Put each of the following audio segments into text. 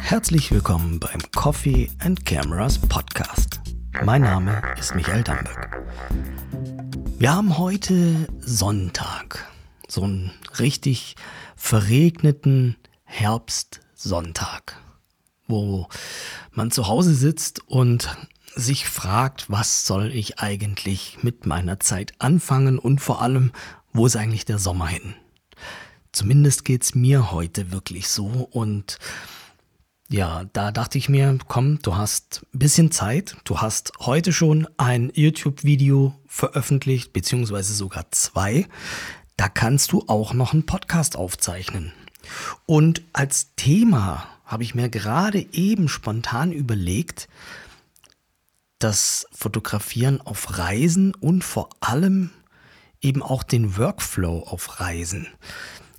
Herzlich willkommen beim Coffee and Cameras Podcast. Mein Name ist Michael Damberg. Wir haben heute Sonntag, so einen richtig verregneten Herbstsonntag, wo man zu Hause sitzt und sich fragt, was soll ich eigentlich mit meiner Zeit anfangen und vor allem, wo ist eigentlich der Sommer hin? Zumindest geht's mir heute wirklich so und ja, da dachte ich mir, komm, du hast ein bisschen Zeit. Du hast heute schon ein YouTube-Video veröffentlicht, beziehungsweise sogar zwei. Da kannst du auch noch einen Podcast aufzeichnen. Und als Thema habe ich mir gerade eben spontan überlegt, das Fotografieren auf Reisen und vor allem eben auch den Workflow auf Reisen.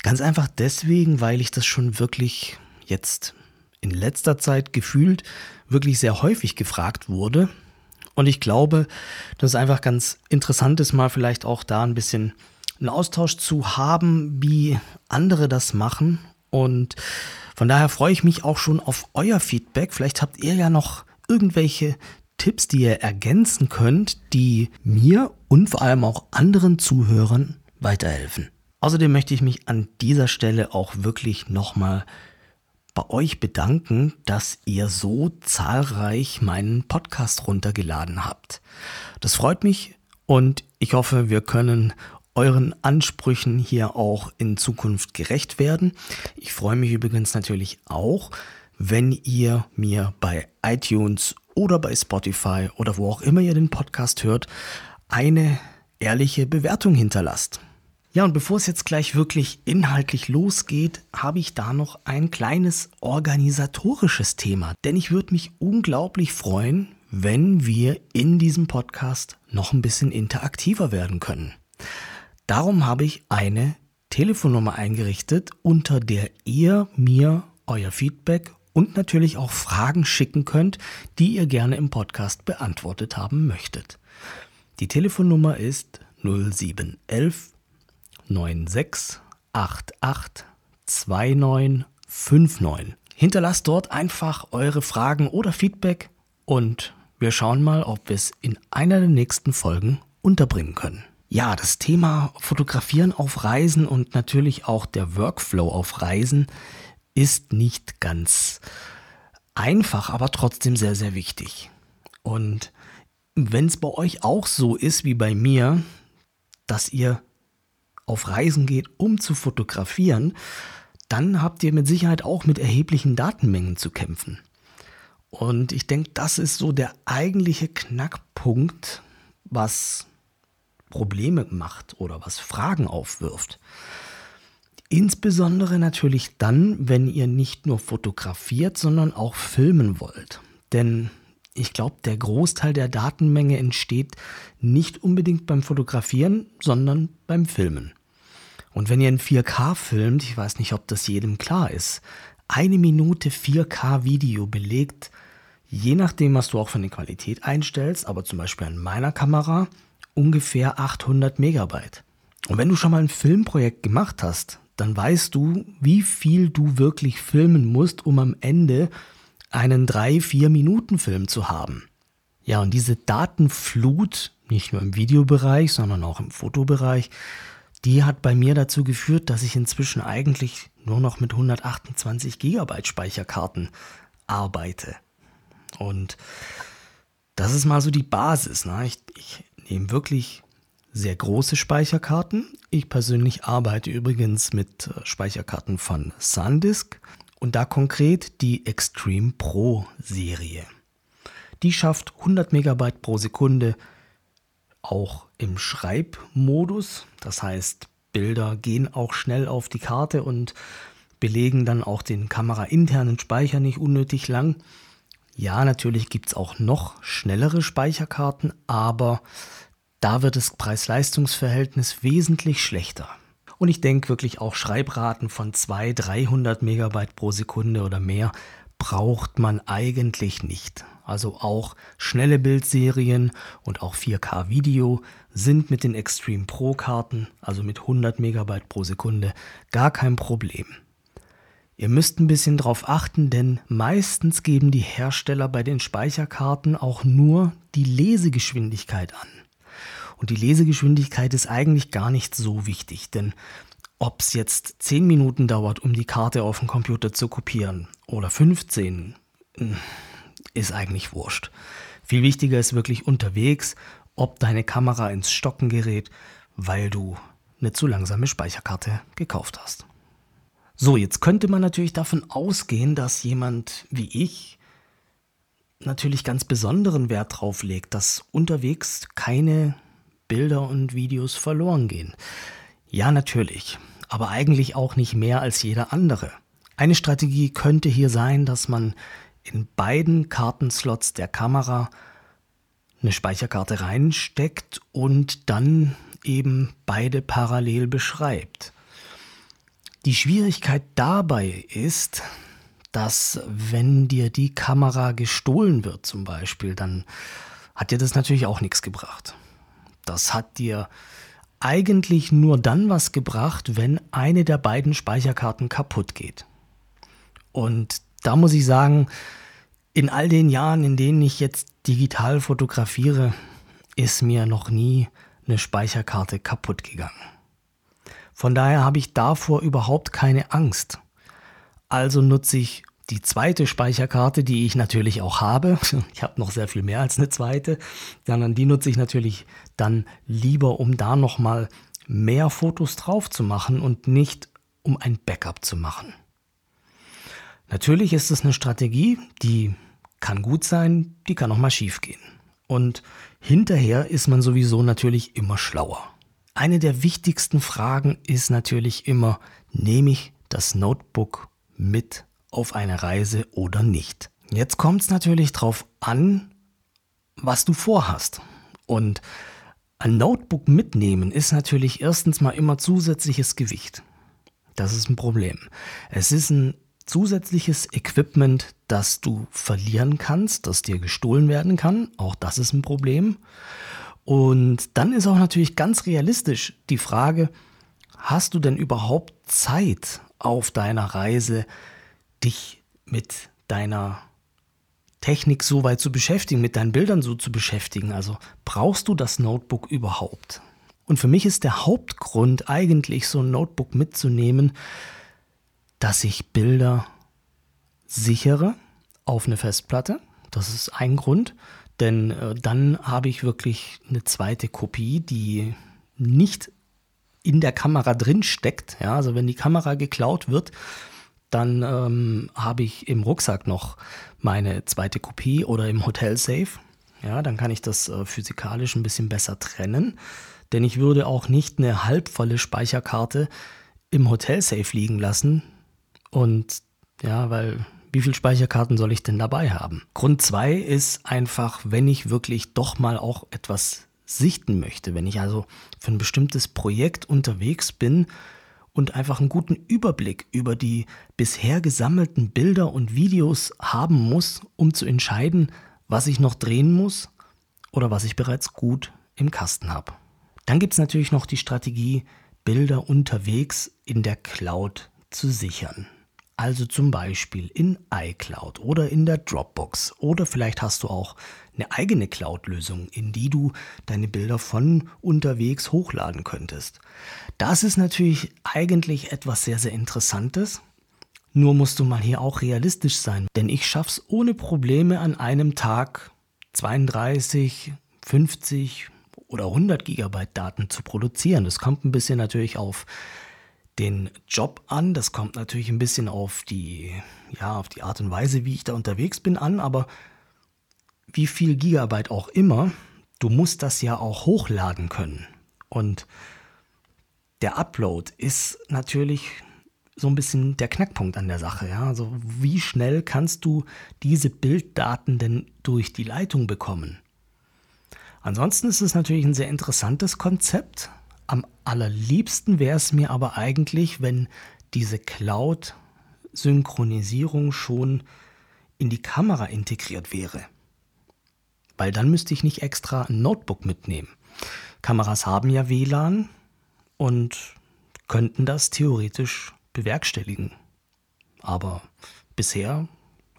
Ganz einfach deswegen, weil ich das schon wirklich jetzt in letzter Zeit gefühlt wirklich sehr häufig gefragt wurde. Und ich glaube, dass es einfach ganz interessant ist, mal vielleicht auch da ein bisschen einen Austausch zu haben, wie andere das machen. Und von daher freue ich mich auch schon auf euer Feedback. Vielleicht habt ihr ja noch irgendwelche Tipps, die ihr ergänzen könnt, die mir und vor allem auch anderen Zuhörern weiterhelfen. Außerdem möchte ich mich an dieser Stelle auch wirklich nochmal bei euch bedanken, dass ihr so zahlreich meinen Podcast runtergeladen habt. Das freut mich und ich hoffe, wir können euren Ansprüchen hier auch in Zukunft gerecht werden. Ich freue mich übrigens natürlich auch, wenn ihr mir bei iTunes oder bei Spotify oder wo auch immer ihr den Podcast hört, eine ehrliche Bewertung hinterlasst. Ja, und bevor es jetzt gleich wirklich inhaltlich losgeht, habe ich da noch ein kleines organisatorisches Thema. Denn ich würde mich unglaublich freuen, wenn wir in diesem Podcast noch ein bisschen interaktiver werden können. Darum habe ich eine Telefonnummer eingerichtet, unter der ihr mir euer Feedback und natürlich auch Fragen schicken könnt, die ihr gerne im Podcast beantwortet haben möchtet. Die Telefonnummer ist 0711 96882959. Hinterlasst dort einfach eure Fragen oder Feedback und wir schauen mal, ob wir es in einer der nächsten Folgen unterbringen können. Ja, das Thema Fotografieren auf Reisen und natürlich auch der Workflow auf Reisen ist nicht ganz einfach, aber trotzdem sehr, sehr wichtig. Und wenn es bei euch auch so ist wie bei mir, dass ihr auf Reisen geht, um zu fotografieren, dann habt ihr mit Sicherheit auch mit erheblichen Datenmengen zu kämpfen. Und ich denke, das ist so der eigentliche Knackpunkt, was Probleme macht oder was Fragen aufwirft. Insbesondere natürlich dann, wenn ihr nicht nur fotografiert, sondern auch filmen wollt. Denn ich glaube, der Großteil der Datenmenge entsteht nicht unbedingt beim Fotografieren, sondern beim Filmen. Und wenn ihr in 4K filmt, ich weiß nicht, ob das jedem klar ist, eine Minute 4K Video belegt, je nachdem, was du auch von der Qualität einstellst, aber zum Beispiel an meiner Kamera ungefähr 800 Megabyte. Und wenn du schon mal ein Filmprojekt gemacht hast, dann weißt du, wie viel du wirklich filmen musst, um am Ende einen 3-4 Minuten Film zu haben. Ja, und diese Datenflut, nicht nur im Videobereich, sondern auch im Fotobereich, die hat bei mir dazu geführt, dass ich inzwischen eigentlich nur noch mit 128 Gigabyte Speicherkarten arbeite. Und das ist mal so die Basis. Ne? Ich, ich nehme wirklich sehr große Speicherkarten. Ich persönlich arbeite übrigens mit äh, Speicherkarten von SanDisk und da konkret die Extreme Pro Serie. Die schafft 100 Megabyte pro Sekunde auch im Schreibmodus. Das heißt, Bilder gehen auch schnell auf die Karte und belegen dann auch den kamerainternen Speicher nicht unnötig lang. Ja, natürlich gibt es auch noch schnellere Speicherkarten, aber da wird das Preis-Leistungs-Verhältnis wesentlich schlechter. Und ich denke wirklich auch Schreibraten von 200, 300 Megabyte pro Sekunde oder mehr braucht man eigentlich nicht. also auch schnelle Bildserien und auch 4K Video sind mit den Extreme Pro Karten, also mit 100 Megabyte pro Sekunde, gar kein Problem. Ihr müsst ein bisschen drauf achten, denn meistens geben die Hersteller bei den Speicherkarten auch nur die Lesegeschwindigkeit an. Und die Lesegeschwindigkeit ist eigentlich gar nicht so wichtig, denn ob es jetzt 10 Minuten dauert, um die Karte auf dem Computer zu kopieren oder 15, hm, ist eigentlich wurscht. Viel wichtiger ist wirklich unterwegs, ob deine Kamera ins Stocken gerät, weil du eine zu langsame Speicherkarte gekauft hast. So, jetzt könnte man natürlich davon ausgehen, dass jemand wie ich natürlich ganz besonderen Wert drauf legt, dass unterwegs keine Bilder und Videos verloren gehen. Ja, natürlich, aber eigentlich auch nicht mehr als jeder andere. Eine Strategie könnte hier sein, dass man in beiden Kartenslots der Kamera eine Speicherkarte reinsteckt und dann eben beide parallel beschreibt. Die Schwierigkeit dabei ist, dass wenn dir die Kamera gestohlen wird zum Beispiel, dann hat dir das natürlich auch nichts gebracht. Das hat dir eigentlich nur dann was gebracht, wenn eine der beiden Speicherkarten kaputt geht. Und da muss ich sagen, in all den Jahren, in denen ich jetzt digital fotografiere, ist mir noch nie eine Speicherkarte kaputt gegangen. Von daher habe ich davor überhaupt keine Angst. Also nutze ich die zweite Speicherkarte, die ich natürlich auch habe, ich habe noch sehr viel mehr als eine zweite, sondern die nutze ich natürlich dann lieber, um da nochmal mehr Fotos drauf zu machen und nicht um ein Backup zu machen. Natürlich ist es eine Strategie, die kann gut sein, die kann auch mal schief gehen. Und hinterher ist man sowieso natürlich immer schlauer. Eine der wichtigsten Fragen ist natürlich immer, nehme ich das Notebook mit auf eine Reise oder nicht. Jetzt kommt es natürlich darauf an, was du vorhast. Und ein Notebook mitnehmen ist natürlich erstens mal immer zusätzliches Gewicht. Das ist ein Problem. Es ist ein zusätzliches Equipment, das du verlieren kannst, das dir gestohlen werden kann. Auch das ist ein Problem. Und dann ist auch natürlich ganz realistisch die Frage, hast du denn überhaupt Zeit auf deiner Reise, dich mit deiner Technik so weit zu beschäftigen, mit deinen Bildern so zu beschäftigen. Also brauchst du das Notebook überhaupt? Und für mich ist der Hauptgrund eigentlich so ein Notebook mitzunehmen, dass ich Bilder sichere auf eine Festplatte. Das ist ein Grund, denn äh, dann habe ich wirklich eine zweite Kopie, die nicht in der Kamera drin steckt. Ja, also wenn die Kamera geklaut wird, dann ähm, habe ich im Rucksack noch meine zweite Kopie oder im Hotel Safe. Ja, dann kann ich das äh, physikalisch ein bisschen besser trennen. Denn ich würde auch nicht eine halbvolle Speicherkarte im Hotel Safe liegen lassen. Und ja, weil wie viele Speicherkarten soll ich denn dabei haben? Grund zwei ist einfach, wenn ich wirklich doch mal auch etwas sichten möchte, wenn ich also für ein bestimmtes Projekt unterwegs bin, und einfach einen guten Überblick über die bisher gesammelten Bilder und Videos haben muss, um zu entscheiden, was ich noch drehen muss oder was ich bereits gut im Kasten habe. Dann gibt es natürlich noch die Strategie, Bilder unterwegs in der Cloud zu sichern. Also zum Beispiel in iCloud oder in der Dropbox. Oder vielleicht hast du auch eine eigene Cloud-Lösung, in die du deine Bilder von unterwegs hochladen könntest. Das ist natürlich eigentlich etwas sehr, sehr Interessantes. Nur musst du mal hier auch realistisch sein, denn ich schaff's ohne Probleme an einem Tag 32, 50 oder 100 Gigabyte Daten zu produzieren. Das kommt ein bisschen natürlich auf den Job an. Das kommt natürlich ein bisschen auf die, ja, auf die Art und Weise, wie ich da unterwegs bin, an, aber wie viel Gigabyte auch immer, du musst das ja auch hochladen können. Und der Upload ist natürlich so ein bisschen der Knackpunkt an der Sache. Ja? Also wie schnell kannst du diese Bilddaten denn durch die Leitung bekommen? Ansonsten ist es natürlich ein sehr interessantes Konzept, am allerliebsten wäre es mir aber eigentlich, wenn diese Cloud-Synchronisierung schon in die Kamera integriert wäre. weil dann müsste ich nicht extra ein Notebook mitnehmen. Kameras haben ja WLAN und könnten das theoretisch bewerkstelligen. Aber bisher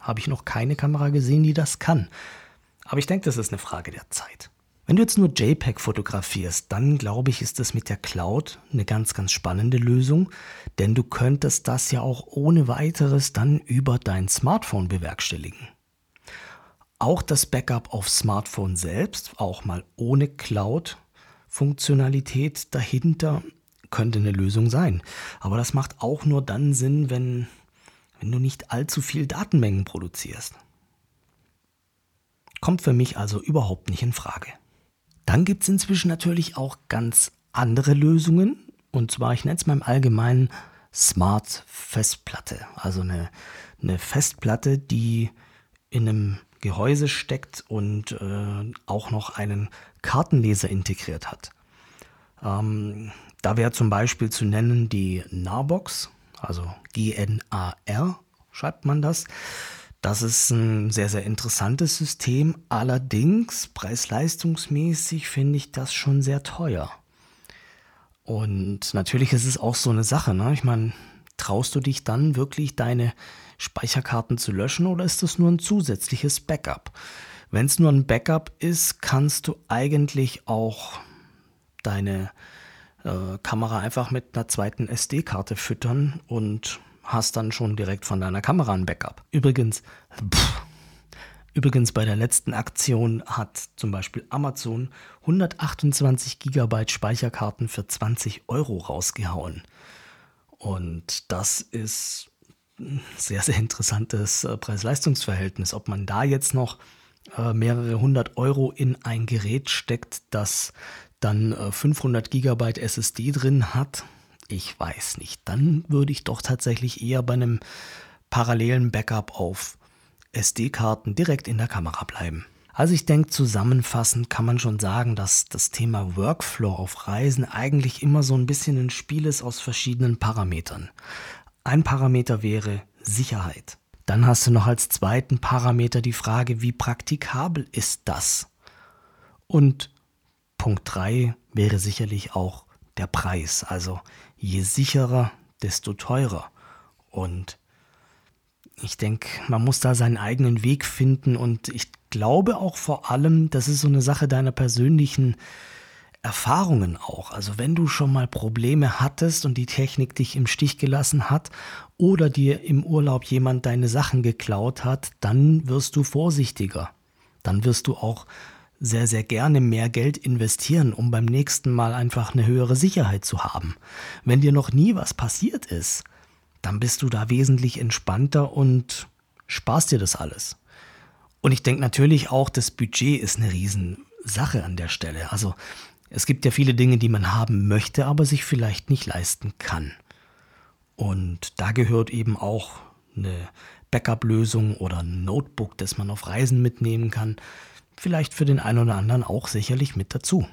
habe ich noch keine Kamera gesehen, die das kann. Aber ich denke, das ist eine Frage der Zeit. Wenn du jetzt nur JPEG fotografierst, dann glaube ich, ist das mit der Cloud eine ganz, ganz spannende Lösung, denn du könntest das ja auch ohne weiteres dann über dein Smartphone bewerkstelligen. Auch das Backup auf Smartphone selbst, auch mal ohne Cloud-Funktionalität dahinter, könnte eine Lösung sein. Aber das macht auch nur dann Sinn, wenn, wenn du nicht allzu viel Datenmengen produzierst. Kommt für mich also überhaupt nicht in Frage. Dann gibt es inzwischen natürlich auch ganz andere Lösungen. Und zwar, ich nenne es mal im Allgemeinen Smart Festplatte. Also eine, eine Festplatte, die in einem Gehäuse steckt und äh, auch noch einen Kartenleser integriert hat. Ähm, da wäre zum Beispiel zu nennen die Narbox, also G-N-A-R schreibt man das. Das ist ein sehr, sehr interessantes System. Allerdings, preis-leistungsmäßig finde ich das schon sehr teuer. Und natürlich ist es auch so eine Sache. Ne? Ich meine, traust du dich dann wirklich deine Speicherkarten zu löschen oder ist das nur ein zusätzliches Backup? Wenn es nur ein Backup ist, kannst du eigentlich auch deine äh, Kamera einfach mit einer zweiten SD-Karte füttern und hast dann schon direkt von deiner Kamera ein Backup. Übrigens, pff, übrigens bei der letzten Aktion hat zum Beispiel Amazon 128 GB Speicherkarten für 20 Euro rausgehauen. Und das ist ein sehr, sehr interessantes äh, Preis-Leistungs-Verhältnis. Ob man da jetzt noch äh, mehrere hundert Euro in ein Gerät steckt, das dann 500 GB SSD drin hat, ich weiß nicht. Dann würde ich doch tatsächlich eher bei einem parallelen Backup auf SD-Karten direkt in der Kamera bleiben. Also ich denke, zusammenfassend kann man schon sagen, dass das Thema Workflow auf Reisen eigentlich immer so ein bisschen ein Spiel ist aus verschiedenen Parametern. Ein Parameter wäre Sicherheit. Dann hast du noch als zweiten Parameter die Frage, wie praktikabel ist das? Und Punkt 3 wäre sicherlich auch der Preis. Also je sicherer, desto teurer. Und ich denke, man muss da seinen eigenen Weg finden und ich glaube auch vor allem, das ist so eine Sache deiner persönlichen Erfahrungen auch. Also wenn du schon mal Probleme hattest und die Technik dich im Stich gelassen hat oder dir im Urlaub jemand deine Sachen geklaut hat, dann wirst du vorsichtiger. Dann wirst du auch sehr, sehr gerne mehr Geld investieren, um beim nächsten Mal einfach eine höhere Sicherheit zu haben. Wenn dir noch nie was passiert ist, dann bist du da wesentlich entspannter und sparst dir das alles. Und ich denke natürlich auch, das Budget ist eine Riesensache an der Stelle. Also es gibt ja viele Dinge, die man haben möchte, aber sich vielleicht nicht leisten kann. Und da gehört eben auch eine Backup-Lösung oder ein Notebook, das man auf Reisen mitnehmen kann, vielleicht für den einen oder anderen auch sicherlich mit dazu.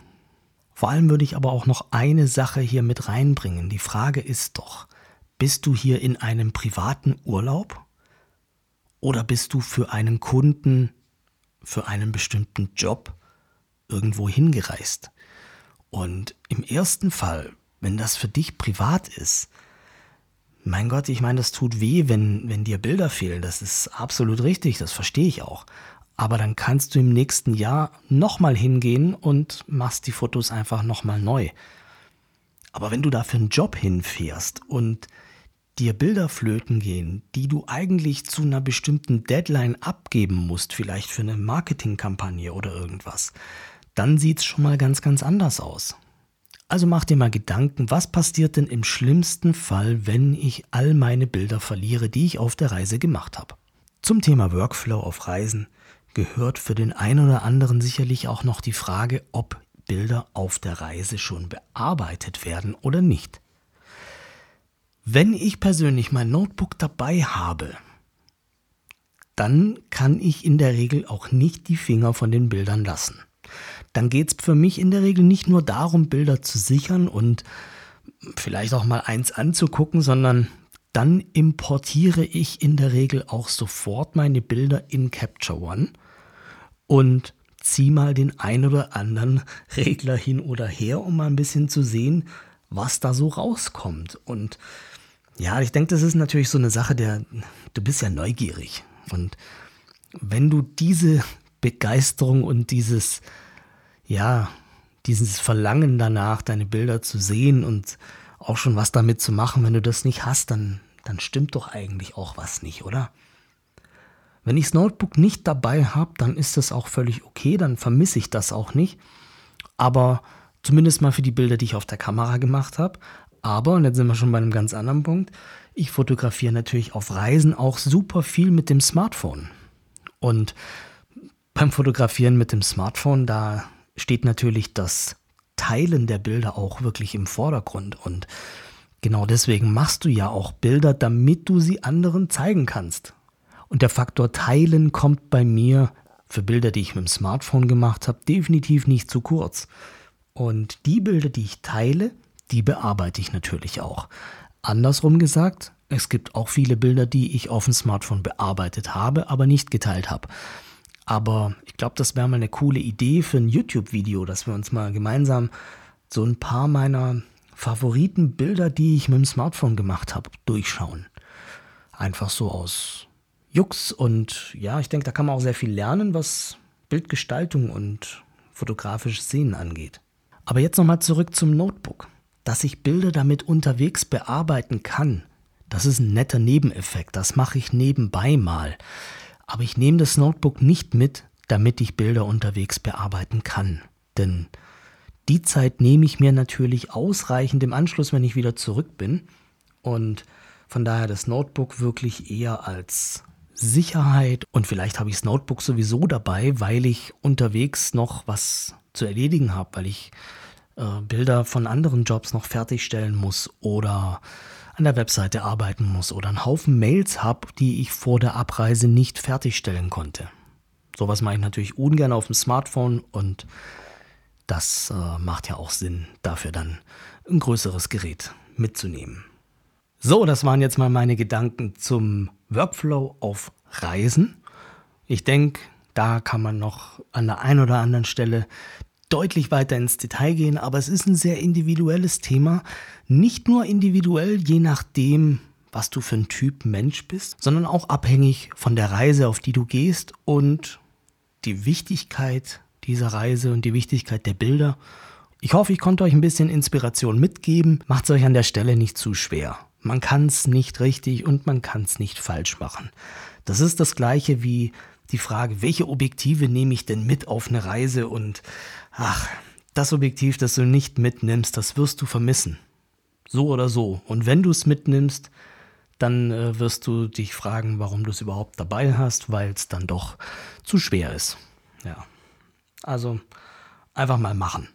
Vor allem würde ich aber auch noch eine Sache hier mit reinbringen. Die Frage ist doch, bist du hier in einem privaten Urlaub oder bist du für einen Kunden, für einen bestimmten Job irgendwo hingereist? Und im ersten Fall, wenn das für dich privat ist, mein Gott, ich meine, das tut weh, wenn, wenn dir Bilder fehlen. Das ist absolut richtig, das verstehe ich auch. Aber dann kannst du im nächsten Jahr nochmal hingehen und machst die Fotos einfach nochmal neu. Aber wenn du da für einen Job hinfährst und dir Bilder flöten gehen, die du eigentlich zu einer bestimmten Deadline abgeben musst, vielleicht für eine Marketingkampagne oder irgendwas, dann sieht es schon mal ganz, ganz anders aus. Also mach dir mal Gedanken, was passiert denn im schlimmsten Fall, wenn ich all meine Bilder verliere, die ich auf der Reise gemacht habe. Zum Thema Workflow auf Reisen gehört für den einen oder anderen sicherlich auch noch die Frage, ob Bilder auf der Reise schon bearbeitet werden oder nicht. Wenn ich persönlich mein Notebook dabei habe, dann kann ich in der Regel auch nicht die Finger von den Bildern lassen. Dann geht es für mich in der Regel nicht nur darum, Bilder zu sichern und vielleicht auch mal eins anzugucken, sondern dann importiere ich in der Regel auch sofort meine Bilder in Capture One und zieh mal den ein oder anderen Regler hin oder her, um mal ein bisschen zu sehen, was da so rauskommt. Und ja, ich denke, das ist natürlich so eine Sache, der du bist ja neugierig. Und wenn du diese Begeisterung und dieses, ja, dieses Verlangen danach, deine Bilder zu sehen und auch schon was damit zu machen, wenn du das nicht hast, dann, dann stimmt doch eigentlich auch was nicht, oder? Wenn ich das Notebook nicht dabei habe, dann ist das auch völlig okay, dann vermisse ich das auch nicht. Aber zumindest mal für die Bilder, die ich auf der Kamera gemacht habe. Aber, und jetzt sind wir schon bei einem ganz anderen Punkt, ich fotografiere natürlich auf Reisen auch super viel mit dem Smartphone. Und beim Fotografieren mit dem Smartphone, da steht natürlich das Teilen der Bilder auch wirklich im Vordergrund. Und genau deswegen machst du ja auch Bilder, damit du sie anderen zeigen kannst. Und der Faktor Teilen kommt bei mir für Bilder, die ich mit dem Smartphone gemacht habe, definitiv nicht zu kurz. Und die Bilder, die ich teile, die bearbeite ich natürlich auch. Andersrum gesagt, es gibt auch viele Bilder, die ich auf dem Smartphone bearbeitet habe, aber nicht geteilt habe. Aber ich glaube, das wäre mal eine coole Idee für ein YouTube-Video, dass wir uns mal gemeinsam so ein paar meiner Favoritenbilder, die ich mit dem Smartphone gemacht habe, durchschauen. Einfach so aus Jux und ja, ich denke, da kann man auch sehr viel lernen, was Bildgestaltung und fotografisches Sehen angeht. Aber jetzt nochmal zurück zum Notebook. Dass ich Bilder damit unterwegs bearbeiten kann, das ist ein netter Nebeneffekt, das mache ich nebenbei mal. Aber ich nehme das Notebook nicht mit, damit ich Bilder unterwegs bearbeiten kann. Denn die Zeit nehme ich mir natürlich ausreichend im Anschluss, wenn ich wieder zurück bin. Und von daher das Notebook wirklich eher als Sicherheit und vielleicht habe ich das Notebook sowieso dabei, weil ich unterwegs noch was zu erledigen habe, weil ich äh, Bilder von anderen Jobs noch fertigstellen muss oder an der Webseite arbeiten muss oder einen Haufen Mails habe, die ich vor der Abreise nicht fertigstellen konnte. Sowas mache ich natürlich ungern auf dem Smartphone und das äh, macht ja auch Sinn, dafür dann ein größeres Gerät mitzunehmen. So, das waren jetzt mal meine Gedanken zum Workflow auf Reisen. Ich denke, da kann man noch an der einen oder anderen Stelle deutlich weiter ins Detail gehen, aber es ist ein sehr individuelles Thema. Nicht nur individuell, je nachdem, was du für ein Typ Mensch bist, sondern auch abhängig von der Reise, auf die du gehst und die Wichtigkeit dieser Reise und die Wichtigkeit der Bilder. Ich hoffe, ich konnte euch ein bisschen Inspiration mitgeben. Macht es euch an der Stelle nicht zu schwer. Man kann es nicht richtig und man kann es nicht falsch machen. Das ist das gleiche wie die Frage, welche Objektive nehme ich denn mit auf eine Reise und ach, das Objektiv, das du nicht mitnimmst, das wirst du vermissen. So oder so. Und wenn du es mitnimmst, dann äh, wirst du dich fragen, warum du es überhaupt dabei hast, weil es dann doch zu schwer ist. Ja. Also einfach mal machen.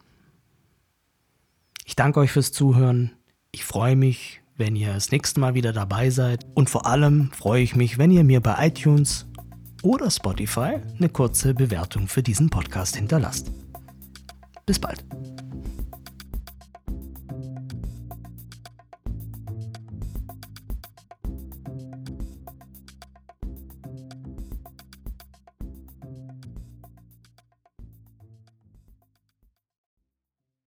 Ich danke euch fürs Zuhören. Ich freue mich, wenn ihr das nächste Mal wieder dabei seid. Und vor allem freue ich mich, wenn ihr mir bei iTunes oder Spotify eine kurze Bewertung für diesen Podcast hinterlasst. Bis bald.